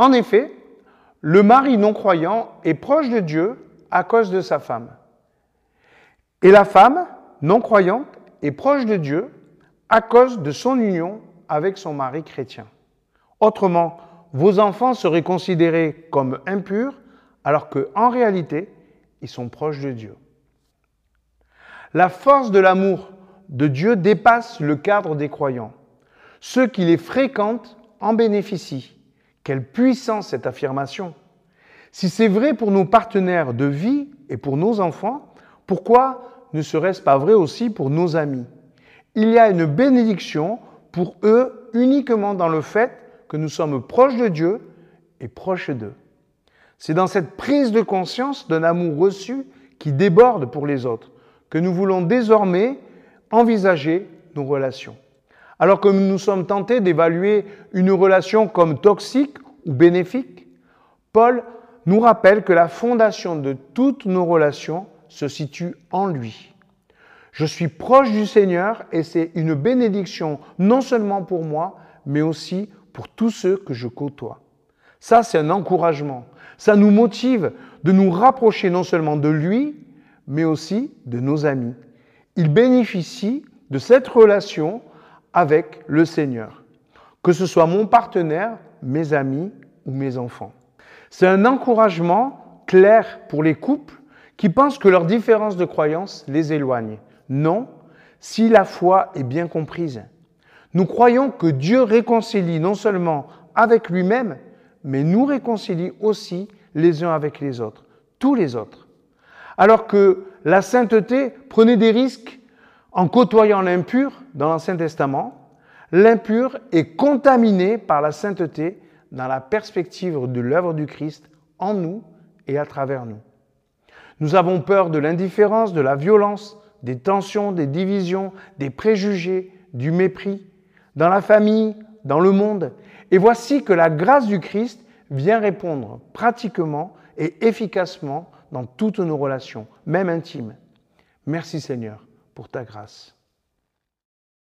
En effet, le mari non-croyant est proche de Dieu à cause de sa femme. Et la femme non-croyante est proche de Dieu à cause de son union avec son mari chrétien. Autrement, vos enfants seraient considérés comme impurs alors qu'en réalité, ils sont proches de Dieu. La force de l'amour de Dieu dépasse le cadre des croyants. Ceux qui les fréquentent en bénéficient. Quelle puissance cette affirmation Si c'est vrai pour nos partenaires de vie et pour nos enfants, pourquoi ne serait-ce pas vrai aussi pour nos amis? Il y a une bénédiction pour eux uniquement dans le fait que nous sommes proches de Dieu et proches d'eux. C'est dans cette prise de conscience d'un amour reçu qui déborde pour les autres que nous voulons désormais envisager nos relations. Alors que nous sommes tentés d'évaluer une relation comme toxique ou bénéfique, Paul nous rappelle que la fondation de toutes nos relations se situe en lui. Je suis proche du Seigneur et c'est une bénédiction non seulement pour moi, mais aussi pour tous ceux que je côtoie. Ça, c'est un encouragement. Ça nous motive de nous rapprocher non seulement de lui, mais aussi de nos amis. Il bénéficie de cette relation avec le Seigneur, que ce soit mon partenaire, mes amis ou mes enfants. C'est un encouragement clair pour les couples qui pensent que leur différence de croyance les éloigne. Non, si la foi est bien comprise. Nous croyons que Dieu réconcilie non seulement avec lui-même, mais nous réconcilie aussi les uns avec les autres, tous les autres. Alors que la sainteté prenait des risques en côtoyant l'impur dans l'Ancien Testament, l'impur est contaminé par la sainteté dans la perspective de l'œuvre du Christ en nous et à travers nous. Nous avons peur de l'indifférence, de la violence, des tensions, des divisions, des préjugés, du mépris, dans la famille, dans le monde. Et voici que la grâce du Christ vient répondre pratiquement et efficacement dans toutes nos relations, même intimes. Merci Seigneur pour ta grâce.